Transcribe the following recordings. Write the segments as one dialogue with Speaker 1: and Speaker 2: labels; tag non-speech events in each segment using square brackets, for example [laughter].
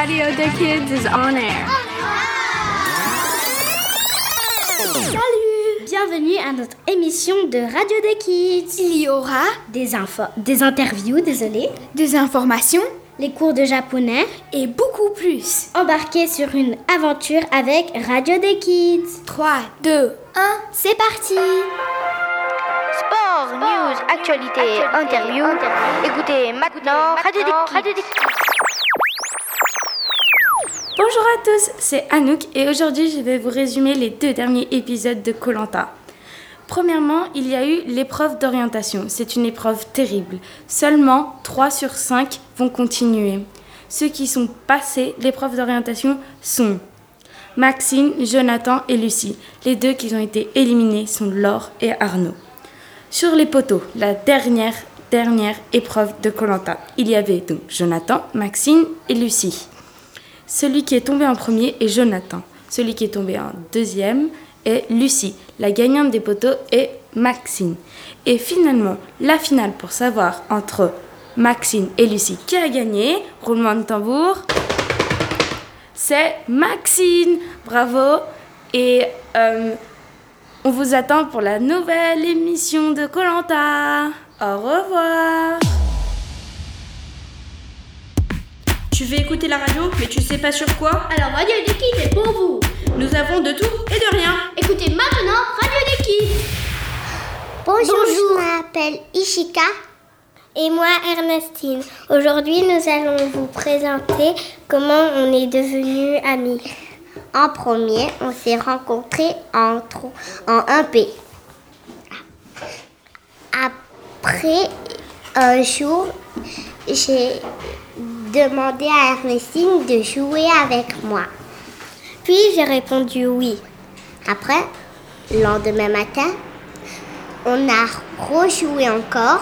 Speaker 1: Radio the Kids is on air.
Speaker 2: Salut Bienvenue à notre émission de Radio des Kids.
Speaker 1: Il y aura
Speaker 2: des infos, des interviews, désolé,
Speaker 1: des informations,
Speaker 2: les cours de japonais
Speaker 1: et beaucoup plus.
Speaker 2: Embarquez sur une aventure avec Radio des Kids.
Speaker 1: 3, 2, 1, c'est parti
Speaker 3: Sport, news, actualité, interview. Écoutez maintenant Radio des Kids.
Speaker 4: Bonjour à tous, c'est Anouk et aujourd'hui je vais vous résumer les deux derniers épisodes de Colanta. Premièrement, il y a eu l'épreuve d'orientation. C'est une épreuve terrible. Seulement 3 sur 5 vont continuer. Ceux qui sont passés l'épreuve d'orientation sont Maxine, Jonathan et Lucie. Les deux qui ont été éliminés sont Laure et Arnaud. Sur les poteaux, la dernière dernière épreuve de Colanta, il y avait donc Jonathan, Maxine et Lucie. Celui qui est tombé en premier est Jonathan. Celui qui est tombé en deuxième est Lucie. La gagnante des poteaux est Maxine. Et finalement, la finale pour savoir entre Maxine et Lucie qui a gagné, roulement de tambour, c'est Maxine. Bravo. Et euh, on vous attend pour la nouvelle émission de Colanta. Au revoir.
Speaker 5: Tu veux écouter la radio, mais tu sais pas sur quoi
Speaker 6: Alors Radio des Kids est pour vous.
Speaker 5: Nous avons de tout et de rien.
Speaker 6: Écoutez maintenant Radio des Kids.
Speaker 7: Bonjour, je m'appelle Ishika. Et moi, Ernestine. Aujourd'hui, nous allons vous présenter comment on est devenus amis. En premier, on s'est rencontrés en, en 1P. Après un jour, j'ai demandé à Ernestine de jouer avec moi. Puis j'ai répondu oui. Après, le lendemain matin, on a rejoué encore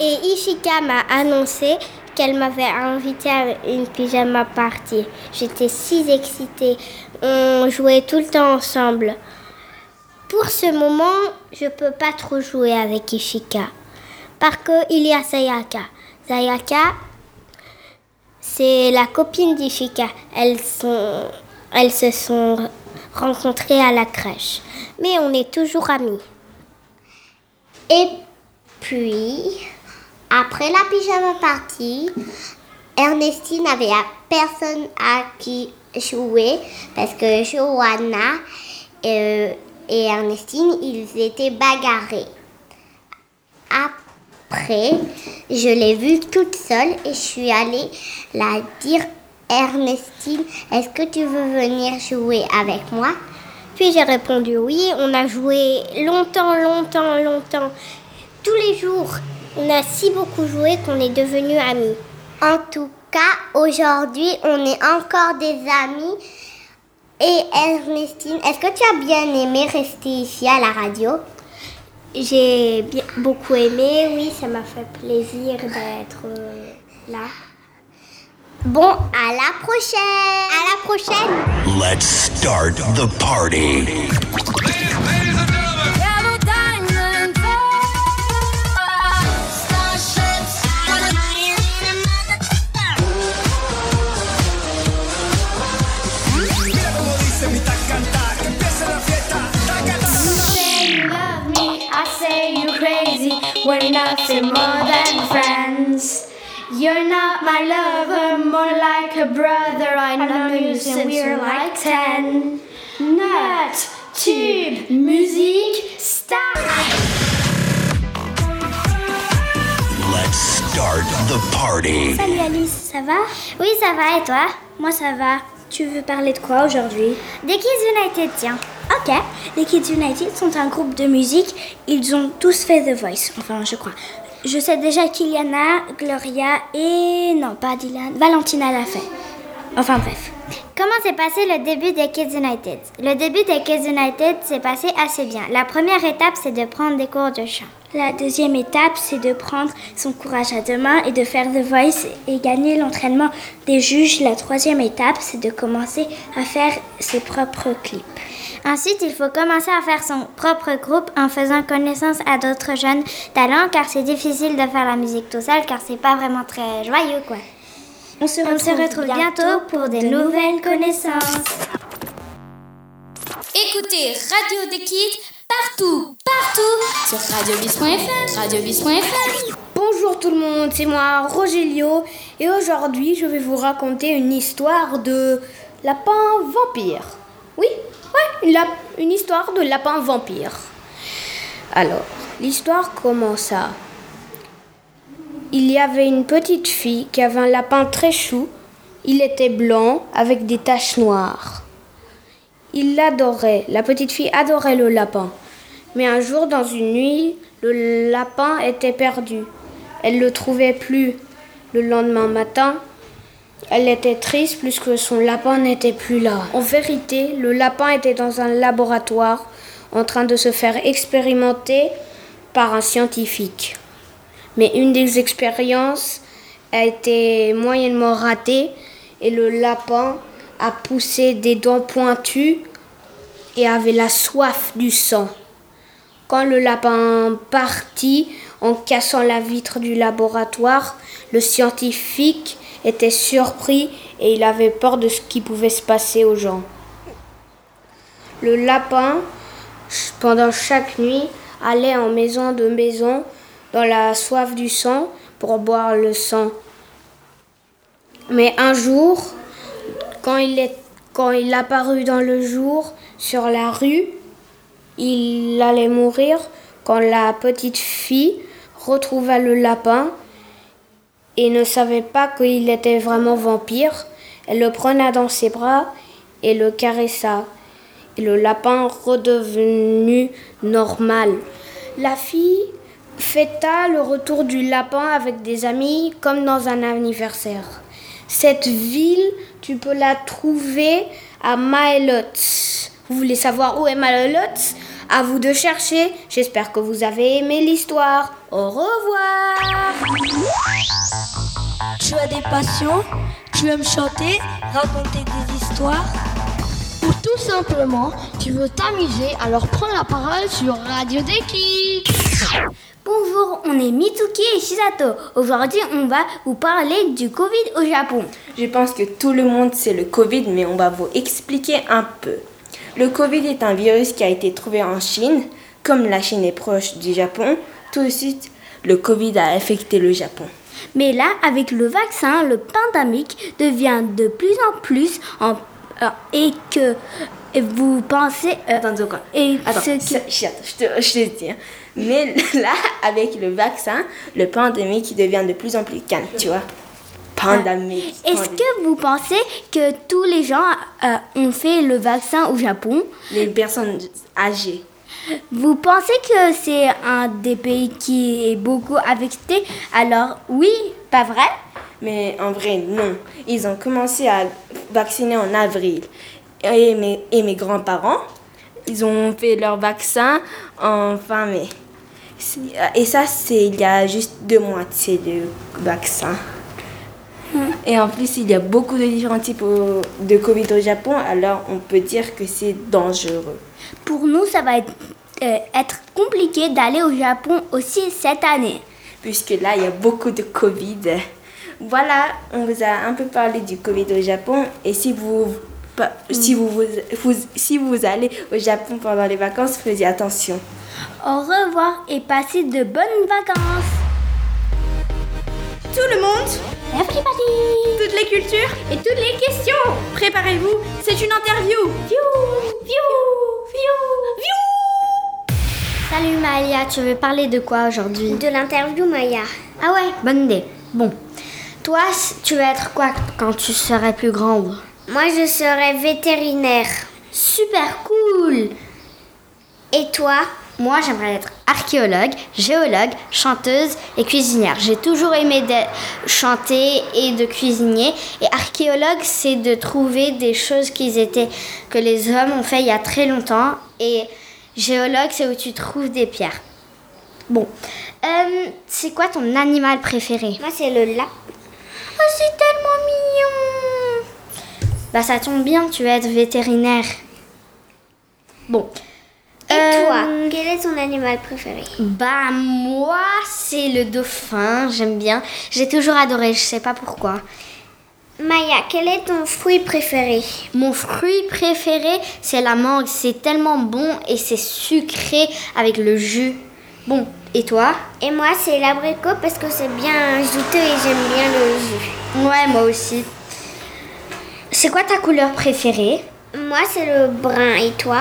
Speaker 7: et Ishika m'a annoncé qu'elle m'avait invité à une pyjama party. J'étais si excitée. On jouait tout le temps ensemble. Pour ce moment, je peux pas trop jouer avec Ishika. Parce qu'il y a Sayaka. Sayaka, c'est la copine d'Ishika. Elles, sont, elles se sont rencontrées à la crèche. Mais on est toujours amis. Et puis, après la pyjama party, Ernestine avait personne à qui jouer parce que Johanna euh, et Ernestine, ils étaient bagarrés. Je l'ai vue toute seule et je suis allée la dire Ernestine, est-ce que tu veux venir jouer avec moi? Puis j'ai répondu oui. On a joué longtemps, longtemps, longtemps. Tous les jours. On a si beaucoup joué qu'on est devenus amis. En tout cas, aujourd'hui, on est encore des amis. Et Ernestine, est-ce que tu as bien aimé rester ici à la radio? J'ai bien, beaucoup aimé, oui, ça m'a fait plaisir d'être euh, là. Bon, à la prochaine À la prochaine
Speaker 8: Let's start the party.
Speaker 9: We're nothing more than friends. You're not my lover, more like a brother. I know you since we're like ten. Nut, tube, musique, start.
Speaker 8: Let's start the party.
Speaker 7: Salut Alice, ça va? Oui, ça va et toi? Moi ça va.
Speaker 2: Tu veux parler de quoi aujourd'hui?
Speaker 7: Des Kids United, tiens.
Speaker 2: Ok, les Kids United sont un groupe de musique. Ils ont tous fait The Voice, enfin je crois. Je sais déjà qu'Iliana, Gloria et... non, pas Dylan, Valentina l'a fait. Enfin bref.
Speaker 7: Comment s'est passé le début des Kids United? Le début des Kids United s'est passé assez bien. La première étape, c'est de prendre des cours de chant.
Speaker 2: La deuxième étape, c'est de prendre son courage à deux mains et de faire The Voice et gagner l'entraînement des juges. La troisième étape, c'est de commencer à faire ses propres clips.
Speaker 7: Ensuite, il faut commencer à faire son propre groupe en faisant connaissance à d'autres jeunes talents car c'est difficile de faire la musique tout seul car c'est pas vraiment très joyeux quoi.
Speaker 9: On se retrouve, bientôt pour de nouvelles connaissances.
Speaker 10: Écoutez Radio des Kids partout, partout sur radiobis.fr, radiobis.fr.
Speaker 11: Bonjour tout le monde, c'est moi Rogelio et aujourd'hui je vais vous raconter une histoire de lapin vampire. Oui, ouais, une, histoire de lapin vampire. Alors, l'histoire commença. Il y avait une petite fille qui avait un lapin très chou. Il était blanc avec des taches noires. Il l'adorait. La petite fille adorait le lapin. Mais un jour, dans une nuit, le lapin était perdu. Elle le trouvait plus. Le lendemain matin, elle était triste puisque son lapin n'était plus là. En vérité, le lapin était dans un laboratoire en train de se faire expérimenter par un scientifique. Mais une des expériences a été moyennement ratée et le lapin a poussé des dents pointues et avait la soif du sang. Quand le lapin partit en cassant la vitre du laboratoire, le scientifique était surpris et il avait peur de ce qui pouvait se passer aux gens. Le lapin, pendant chaque nuit, allait en maison de maison dans la soif du sang pour boire le sang. Mais un jour, quand il, quand il apparut dans le jour sur la rue, il allait mourir quand la petite fille retrouva le lapin et ne savait pas qu'il était vraiment vampire. Elle le prenait dans ses bras et le caressa. Et le lapin redevenu normal. La fille fêta le retour du lapin avec des amis comme dans un anniversaire. Cette ville, tu peux la trouver à Maelotz. Vous voulez savoir où est Maelotz À vous de chercher. J'espère que vous avez aimé l'histoire. Au revoir
Speaker 6: Tu as des passions Tu aimes chanter Raconter des histoires
Speaker 3: Ou tout simplement, tu veux t'amuser, alors prends la parole sur Radio des Kids.
Speaker 9: Bonjour, on est Mitsuki et Shisato. Aujourd'hui, on va vous parler du Covid au Japon.
Speaker 12: Je pense que tout le monde sait le Covid, mais on va vous expliquer un peu. Le Covid est un virus qui a été trouvé en Chine. Comme la Chine est proche du Japon, tout de suite, le Covid a affecté le Japon.
Speaker 9: Mais là, avec le vaccin, le pandémique devient de plus en plus en, euh, et que et vous pensez euh,
Speaker 12: Attends,
Speaker 9: et
Speaker 12: Attends,
Speaker 9: ce qui-
Speaker 12: ça- je, te, je te dis. hein. Mais [laughs] là, avec le vaccin, le pandémique devient de plus en plus calme, tu vois.
Speaker 9: Est-ce que vous pensez que tous les gens euh, ont fait le vaccin au Japon?
Speaker 12: Les personnes âgées.
Speaker 9: Vous pensez que c'est un des pays qui est beaucoup affecté? Alors oui, pas vrai?
Speaker 12: Mais en vrai, non. Ils ont commencé à vacciner en avril. Et mes, et mes grands-parents, ils ont fait leur vaccin en fin mai. Et ça, c'est il y a juste deux mois, c'est le vaccin. Et en plus, il y a beaucoup de différents types de Covid au Japon, alors on peut dire que c'est dangereux.
Speaker 9: Pour nous, ça va être, euh, être compliqué d'aller au Japon aussi cette année.
Speaker 12: puisque là, il y a beaucoup de Covid. Voilà, on vous a un peu parlé du Covid au Japon. Et si vous, pa- si vous, vous- vous- si vous allez au Japon pendant les vacances, faites attention.
Speaker 9: Au revoir et passez de bonnes vacances.
Speaker 5: Tout le monde,
Speaker 9: Everybody
Speaker 5: toutes les cultures et toutes les questions. Préparez-vous, c'est une interview.
Speaker 9: Salut Malia, tu veux parler de quoi aujourd'hui?
Speaker 7: De l'interview Maya.
Speaker 9: Ah ouais, bonne idée. Bon. Toi, tu veux être quoi quand tu serais plus grande?
Speaker 7: Moi, je serai vétérinaire.
Speaker 9: Super cool
Speaker 7: Et toi?
Speaker 9: Moi, j'aimerais être archéologue, géologue, chanteuse et cuisinière. J'ai toujours aimé de chanter et de cuisiner. Et archéologue, c'est de trouver des choses qui étaient, que les hommes ont fait il y a très longtemps. Et géologue, c'est où tu trouves des pierres. Bon. Euh, c'est quoi ton animal préféré?
Speaker 7: Moi, c'est le lap.
Speaker 9: Oh, c'est tellement mignon Bah, ça tombe bien, tu vas être vétérinaire. Bon.
Speaker 7: Quel est ton animal préféré
Speaker 9: Bah moi c'est le dauphin, j'aime bien. J'ai toujours adoré, je sais pas pourquoi.
Speaker 7: Maya, quel est ton fruit préféré
Speaker 9: Mon fruit préféré, c'est la mangue. C'est tellement bon et c'est sucré avec le jus. Bon, et toi
Speaker 7: Et moi, c'est l'abricot parce que c'est bien juteux et j'aime bien le jus.
Speaker 9: Ouais, moi aussi. C'est quoi ta couleur préférée
Speaker 7: Moi, c'est le brun. Et toi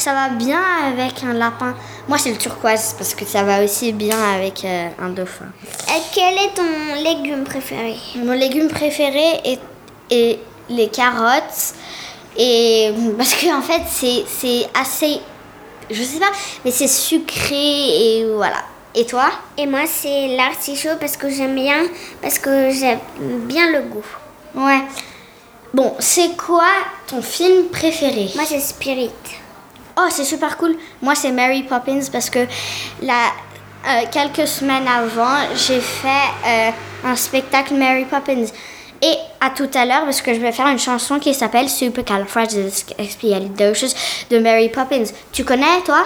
Speaker 9: Ça va bien avec un lapin. Moi, c'est le turquoise parce que ça va aussi bien avec euh, un dauphin.
Speaker 7: Et quel est ton légume préféré?
Speaker 9: Mon légume préféré est, est les carottes. Et [laughs] parce que en fait, c'est c'est assez. Je sais pas, mais c'est sucré et voilà. Et toi?
Speaker 7: Et moi, c'est l'artichaut parce que j'aime bien, parce que j'aime bien le goût.
Speaker 9: Ouais. Bon, c'est quoi ton film préféré?
Speaker 7: Moi, c'est Spirit.
Speaker 9: Oh, c'est super cool. Moi, c'est Mary Poppins parce que la, euh, quelques semaines avant, j'ai fait euh, un spectacle Mary Poppins. Et à tout à l'heure, parce que je vais faire une chanson qui s'appelle Supercalifragilisticexpialidocious de Mary Poppins. Tu connais, toi,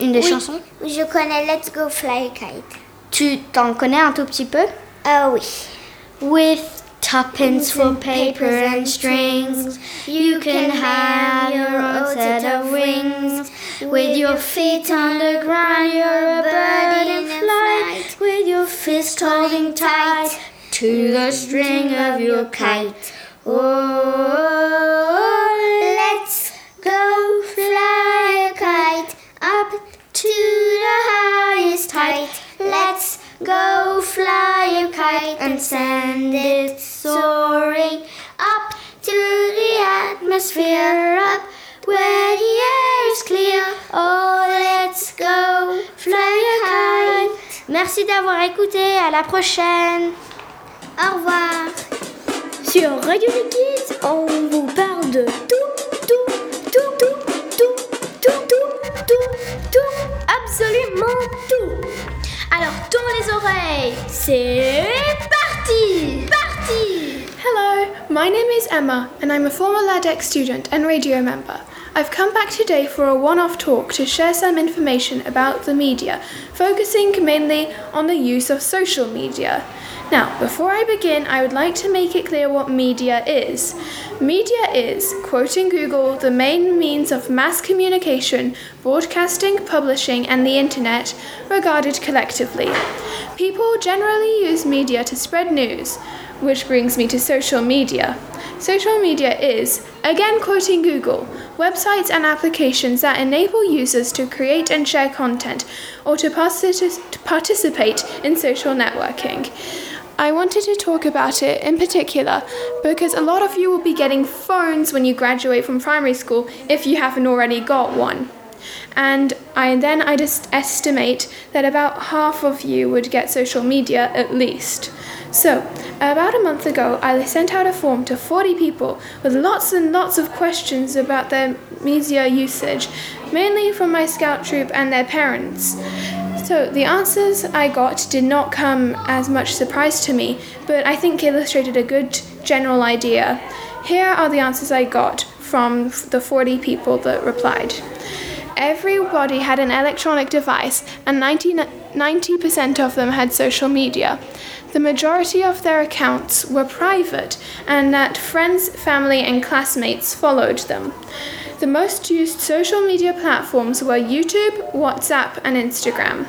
Speaker 9: une des
Speaker 7: Oui.
Speaker 9: chansons?
Speaker 7: Je connais Let's Go Fly a Kite.
Speaker 9: Tu t'en connais un tout petit peu?
Speaker 7: Ah oui.
Speaker 9: With tuppence for paper and strings, you can have your own set of wings. With your feet on the ground, you're a bird in flight. With your fist holding tight to the string of your kite. Oh, go fly a kite and send it soaring up to the atmosphere, up where the air is clear. Oh, let's go fly a kite. Merci d'avoir écouté. À la prochaine.
Speaker 7: Au revoir.
Speaker 11: Sur Radio Kids, on vous parle de tout, tout, tout, tout, tout, tout, tout, tout, tout, absolument tout. Alors tourne les oreilles, c'est parti, parti.
Speaker 13: Hello, my name is Emma, and I'm a former LADEX student and radio member. I've come back today for a one off talk to share some information about the media, focusing mainly on the use of social media. Now, before I begin, I would like to make it clear what media is. Media is, quoting Google, the main means of mass communication, broadcasting, publishing, and the internet, regarded collectively. People generally use media to spread news, which brings me to social media. Social media is, again quoting Google, websites and applications that enable users to create and share content or to partic- to participate in social networking. I wanted to talk about it in particular because a lot of you will be getting phones when you graduate from primary school if you haven't already got one. And I then I just estimate that about half of you would get social media at least. So, about a month ago, I sent out a form to 40 people with lots and lots of questions about their media usage, mainly from my scout troop and their parents. So, the answers I got did not come as much surprise to me, but I think illustrated a good general idea. Here are the answers I got from the 40 people that replied. Everybody had an electronic device, and 90, 90% of them had social media. The majority of their accounts were private, and that friends, family, and classmates followed them. The most used social media platforms were YouTube, WhatsApp, and Instagram.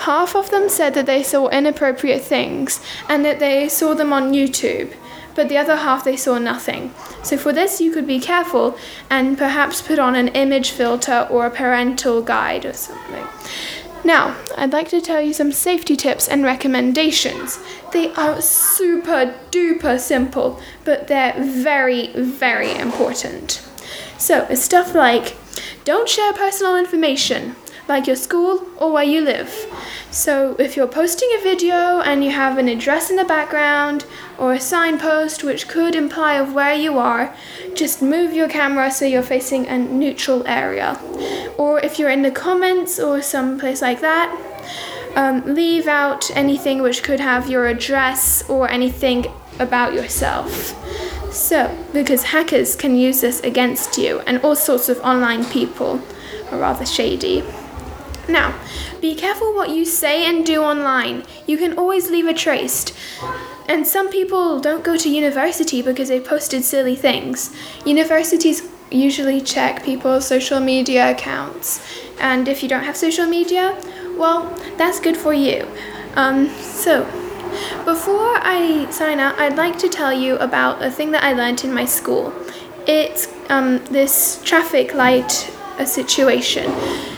Speaker 13: Half of them said that they saw inappropriate things and that they saw them on YouTube, but the other half they saw nothing. So, for this, you could be careful and perhaps put on an image filter or a parental guide or something. Now, I'd like to tell you some safety tips and recommendations. They are super duper simple, but they're very, very important. So, it's stuff like don't share personal information, like your school or where you live. So, if you're posting a video and you have an address in the background or a signpost which could imply of where you are, just move your camera so you're facing a neutral area. Or if you're in the comments or someplace like that, um, leave out anything which could have your address or anything about yourself. So, because hackers can use this against you, and all sorts of online people are rather shady. Now, be careful what you say and do online. You can always leave a trace. And some people don't go to university because they posted silly things. Universities usually check people's social media accounts. And if you don't have social media, well, that's good for you. Um, so, before I sign out, I'd like to tell you about a thing that I learned in my school. It's um, this traffic light uh, situation.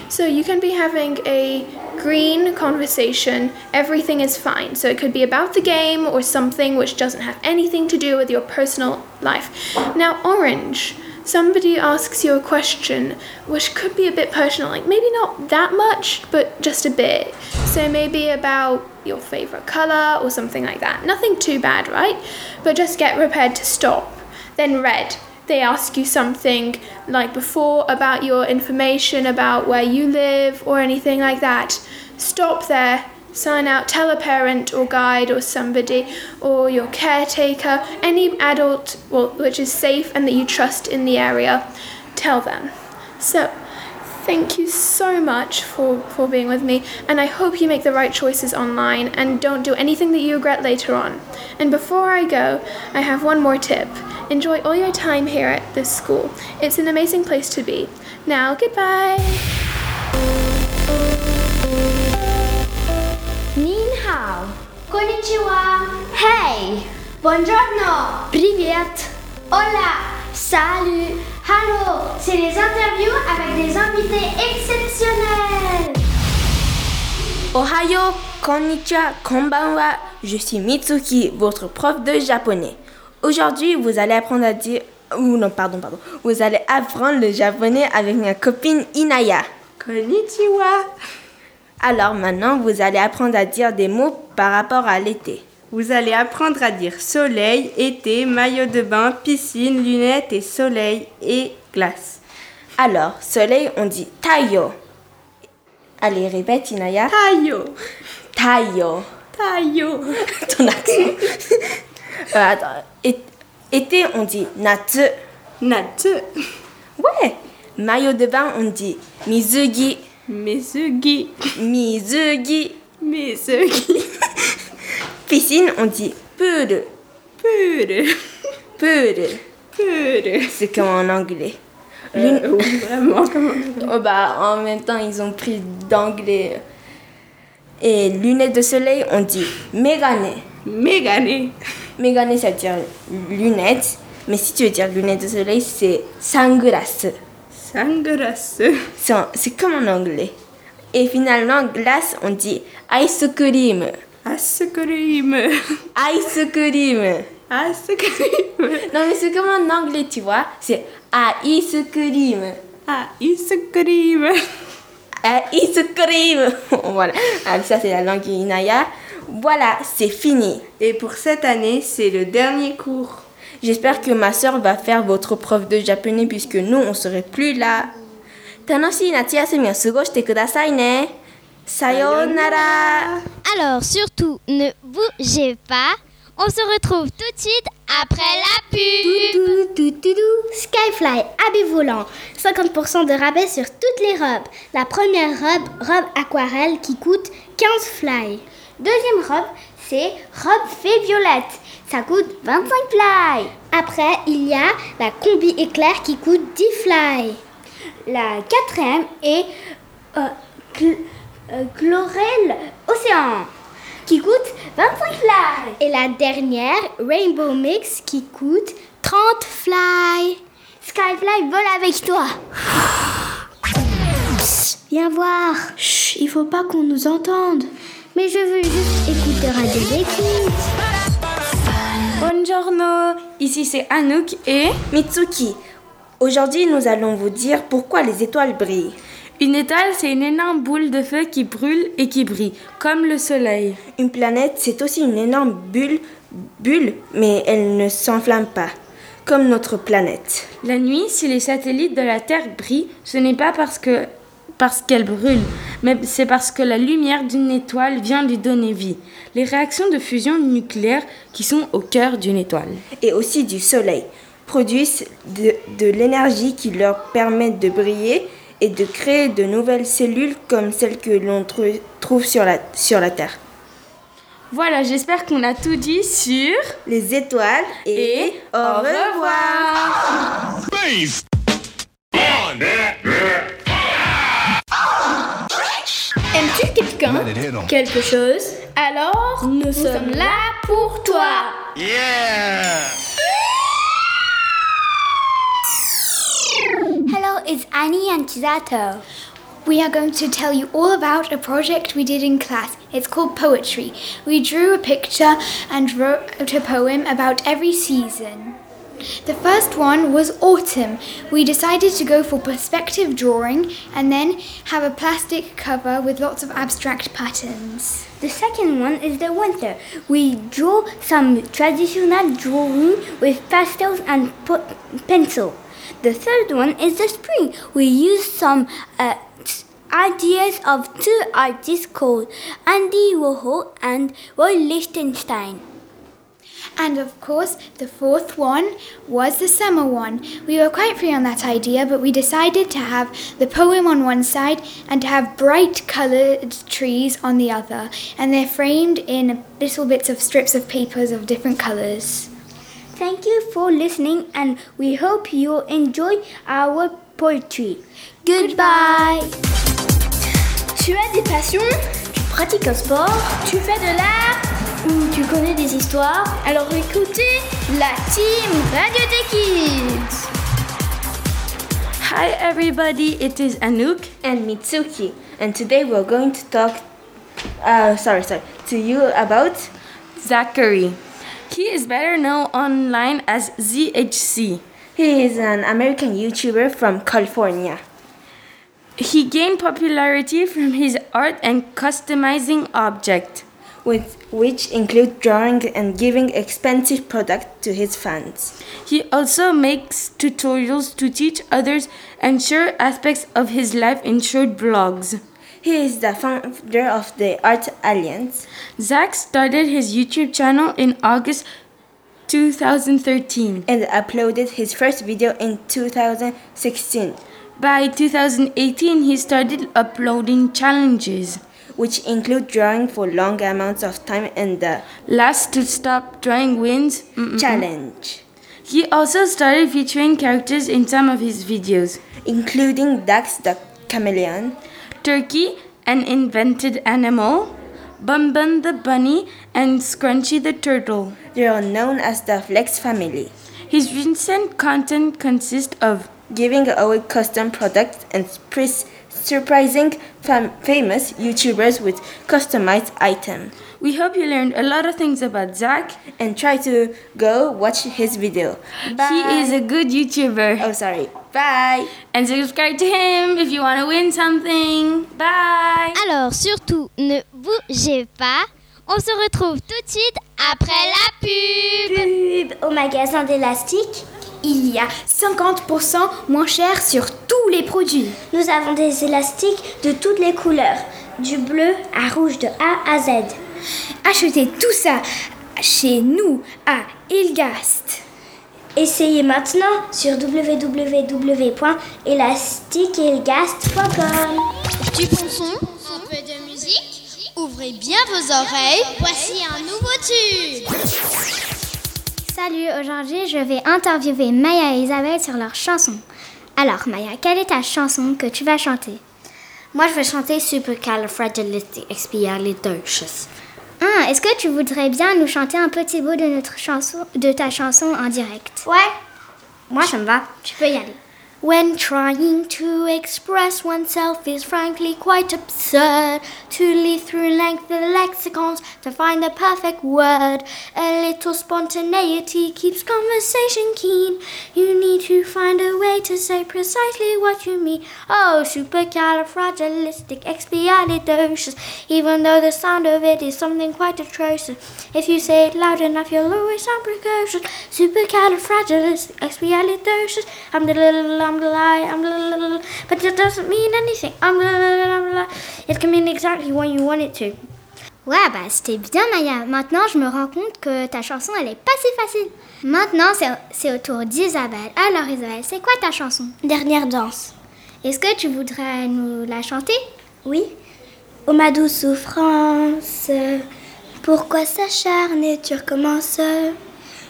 Speaker 13: So you can be having a green conversation, everything is fine. So it could be about the game or something which doesn't have anything to do with your personal life. Now, orange, somebody asks you a question which could be a bit personal, like maybe not that much, but just a bit. So maybe about your favorite color or something like that. Nothing too bad, right? But just get prepared to stop. Then red, they ask you something like before about your information about where you live or anything like that, stop there, sign out, tell a parent or guide or somebody or your caretaker, any adult well, which is safe and that you trust in the area, tell them. So, thank you so much for, for being with me, and I hope you make the right choices online and don't do anything that you regret later on. And before I go, I have one more tip. Enjoy all your time here at this school. It's an amazing place to be. Now, goodbye.
Speaker 9: Nin hao. Konnichiwa. Hey. Buongiorno. Привет. Hola. Salut. Hello. C'est les interviews avec des invités exceptionnels.
Speaker 12: Ohayo, konnichiwa, konbanwa. Je suis Mitsuki, votre prof de japonais. Aujourd'hui, vous allez apprendre à dire. Ou non, pardon, pardon. Vous allez apprendre le japonais avec ma copine Inaya.
Speaker 4: Konnichiwa.
Speaker 12: Alors maintenant, vous allez apprendre à dire des mots par rapport à l'été.
Speaker 4: Vous allez apprendre à dire soleil, été, maillot de bain, piscine, lunettes et soleil et glace.
Speaker 12: Alors, soleil, on dit tayo. Allez, répète Inaya.
Speaker 4: Tayo.
Speaker 12: Tayo.
Speaker 4: Tayo.
Speaker 12: Ton accent. [laughs] Euh, attends. Été, on dit natsu.
Speaker 4: Natsu.
Speaker 12: Ouais. Maillot de bain, on dit mizugi.
Speaker 4: Mizugi.
Speaker 12: Mizugi.
Speaker 4: Mizugi.
Speaker 12: Piscine, on dit puru.
Speaker 4: Puru.
Speaker 12: Puru.
Speaker 4: Puru.
Speaker 12: C'est comme en anglais.
Speaker 4: Euh, oui, vraiment, comment
Speaker 12: Oh bah, en même temps, ils ont pris d'anglais. Et lunettes de soleil, on dit megane.
Speaker 4: Megane.
Speaker 12: Megane, ça veut dire lunettes. Mais si tu veux dire lunettes de soleil, c'est sunglass.
Speaker 4: Sunglass.
Speaker 12: C'est comme en anglais. Et finalement, glace, on dit ice cream.
Speaker 4: Ice cream.
Speaker 12: Ice cream.
Speaker 4: Ice cream.
Speaker 12: Non, mais c'est comme en anglais, tu vois. C'est ice cream.
Speaker 4: Ah, ice cream.
Speaker 12: Ice cream. voilà. Ah, ça, c'est la langue Inaya. Voilà, c'est fini.
Speaker 4: Et pour cette année, c'est le dernier cours.
Speaker 12: J'espère que ma soeur va faire votre prof de japonais puisque nous, on serait plus là. 楽しい夏休みを過ごしてくださいね。 Sayonara
Speaker 1: Alors surtout, ne bougez pas. On se retrouve tout de suite après la pub.
Speaker 7: Skyfly, habit volant. 50% de rabais sur toutes les robes. La première robe, robe aquarelle qui coûte 15 fly. Deuxième robe, c'est robe fée violette. Ça coûte 25 fly. Après, il y a la combi éclair qui coûte 10 fly. La quatrième est... Euh, Chlorel Océan qui coûte 25 fly. Et la dernière, Rainbow Mix, qui coûte 30 fly. Skyfly vole avec toi. Psst, [sighs] viens voir.
Speaker 11: Chut, il faut pas qu'on nous entende.
Speaker 7: Mais je veux juste écouter Radio d'écoute.
Speaker 4: Buongiorno. Ici, c'est Anouk et
Speaker 12: Mitsuki. Aujourd'hui, nous allons vous dire pourquoi les étoiles brillent.
Speaker 4: Une étoile, c'est une énorme boule de feu qui brûle et qui brille, comme le soleil.
Speaker 12: Une planète, c'est aussi une énorme bulle, bulle, mais elle ne s'enflamme pas, comme notre planète.
Speaker 4: La nuit, si les satellites de la Terre brillent, ce n'est pas parce que parce qu'elle brûle, mais c'est parce que la lumière d'une étoile vient lui donner vie. Les réactions de fusion nucléaire qui sont au cœur d'une étoile.
Speaker 12: Et aussi du soleil produisent de, de l'énergie qui leur permet de briller et de créer de nouvelles cellules comme celles que l'on trouve sur la, sur la Terre.
Speaker 4: Voilà, j'espère qu'on a tout dit sur
Speaker 12: les étoiles et,
Speaker 4: Et
Speaker 12: au
Speaker 4: au
Speaker 12: revoir.
Speaker 6: Aimes-tu quelqu'un? Quelque chose? Alors, nous, sommes là pour toi.
Speaker 2: Hello, it's Annie and Chisato.
Speaker 1: We are going to tell you all about a project we did in class. It's called Poetry. We drew a picture and wrote a poem about every season. The first one was autumn. We decided to go for perspective drawing and then have a plastic cover with lots of abstract patterns.
Speaker 2: The second one is the winter. We drew some traditional drawing with pastels and pencil. The third one is the spring. We used some uh, ideas of two artists called Andy Warhol and Roy Lichtenstein.
Speaker 1: And of course, the fourth one was the summer one. We were quite free on that idea, but we decided to have the poem on one side and to have bright coloured trees on the other. And they're framed in little bits of strips of papers of different colours.
Speaker 2: Thank you for listening and we hope you enjoy our poetry. Goodbye.
Speaker 6: Tu as des passions Tu pratiques un sport Tu fais de l'art Ou tu connais des histoires Alors écoutez la team Radio des Kids
Speaker 4: Hi everybody, it is Anouk
Speaker 12: and Mitsuki, and today we're going to talk. Uh, sorry, sorry, to you about
Speaker 4: Zachary. He is better known online as ZHC.
Speaker 12: He is an American YouTuber from California.
Speaker 4: He gained popularity from his art and customizing objects,
Speaker 12: with which include drawing and giving expensive products to his fans.
Speaker 4: He also makes tutorials to teach others and share aspects of his life in short blogs.
Speaker 12: He is the founder of the Art Alliance.
Speaker 4: Zach started his YouTube channel in August 2013
Speaker 12: and uploaded his first video in 2016.
Speaker 4: By 2018, he started uploading challenges,
Speaker 12: which include drawing for long amounts of time and the
Speaker 4: Last to Stop Drawing Wins mm-mm.
Speaker 12: challenge,
Speaker 4: He also started featuring characters in some of his videos,
Speaker 12: including Dax the chameleon,
Speaker 4: Turkey, an invented animal, Bun Bun the bunny, and Scrunchy the turtle.
Speaker 12: They are known as the Flex family.
Speaker 4: His recent content consists of
Speaker 12: giving away custom products and surprising fam- famous YouTubers with customized items.
Speaker 4: We hope you learned a lot of things about Zach
Speaker 12: and try to go watch his video. Bye.
Speaker 4: He is a good YouTuber.
Speaker 12: Oh, sorry. Bye.
Speaker 4: And subscribe to him if you want to win something. Bye.
Speaker 14: Alors surtout, ne bougez pas. On se retrouve tout de suite après la pub.
Speaker 2: Pub au magasin d'élastique.
Speaker 1: Il y a 50% moins cher sur tous les produits.
Speaker 2: Nous avons des élastiques de toutes les couleurs, du bleu à rouge de A à Z.
Speaker 1: Achetez tout ça chez nous à Ilgast.
Speaker 2: Essayez maintenant sur www.elastiqueilgast.com.
Speaker 14: Du bon son, un peu de musique. Ouvrez bien vos oreilles. Voici un nouveau tube.
Speaker 15: Salut, aujourd'hui je vais interviewer Maya et Isabelle sur leur chanson. Alors Maya, quelle est ta chanson que tu vas chanter?
Speaker 9: Moi je vais chanter Supercalifragilisticexpialidocious.
Speaker 15: Ah, est-ce que tu voudrais bien nous chanter un petit bout de notre chanson, de ta chanson en direct?
Speaker 9: Ouais. Moi ça me va.
Speaker 15: Tu peux y aller.
Speaker 9: When trying to express oneself is frankly quite absurd. To leaf through lengthy lexicons to find the perfect word. A little spontaneity keeps conversation keen. You need to find a way to say precisely what you mean. Oh, supercalifragilisticexpialidocious. Even though the sound of it is something quite atrocious. If you say it loud enough, you'll always sound precocious. Supercalifragilisticexpialidocious. I'm the little I'm lie, I'm little, but it doesn't mean anything. I'm I'm It can mean exactly what you want it to.
Speaker 15: Ouais, bah c'était bien Maya. Maintenant, je me rends compte que ta chanson, elle est pas si facile. Maintenant, c'est au tour d'Isabelle. Alors Isabelle, c'est quoi ta chanson?
Speaker 2: Dernière danse.
Speaker 15: Est-ce que tu voudrais nous la chanter?
Speaker 2: Oui. Oh ma douce souffrance, Pourquoi s'acharner, tu recommences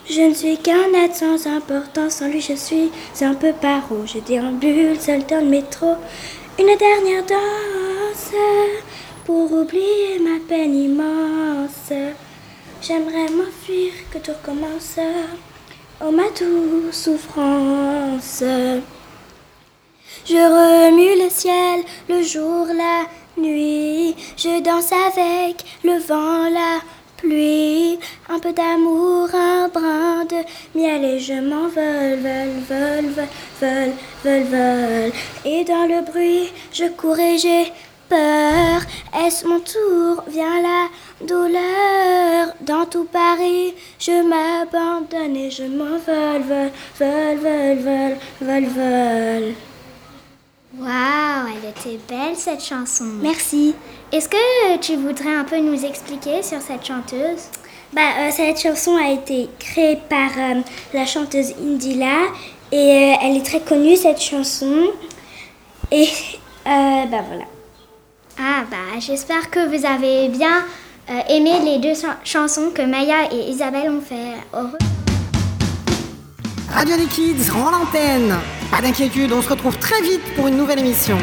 Speaker 2: Je ne suis qu'un être sans importance, sans lui je suis un peu paro. Je déambule seul dans le métro, une dernière danse pour oublier ma peine immense. J'aimerais m'enfuir, que tout recommence. Oh ma douce souffrance. Je remue le ciel, le jour, la nuit. Je danse avec le vent, la pluie. Un peu d'amour, un brin de miel et je m'envole, vol, vol, vol, vol, vol, vol. Et dans le bruit, je cours et j'ai peur. Est-ce mon tour Vient la douleur. Dans tout Paris, je m'abandonne et je m'envole, vol, vol, vol, vol, vol, vol.
Speaker 15: Waouh, elle était belle cette chanson.
Speaker 2: Merci.
Speaker 15: Est-ce que tu voudrais un peu nous expliquer sur cette chanteuse?
Speaker 2: Bah, euh, Cette chanson a été créée par euh, la chanteuse Indila et euh, elle est très connue cette chanson. Et [laughs] bah voilà.
Speaker 15: Ah bah j'espère que vous avez bien aimé les deux chansons que Maya et Isabelle ont fait. Heureux.
Speaker 16: Radio des Kids rend l'antenne. Pas d'inquiétude, on se retrouve très vite pour une nouvelle émission.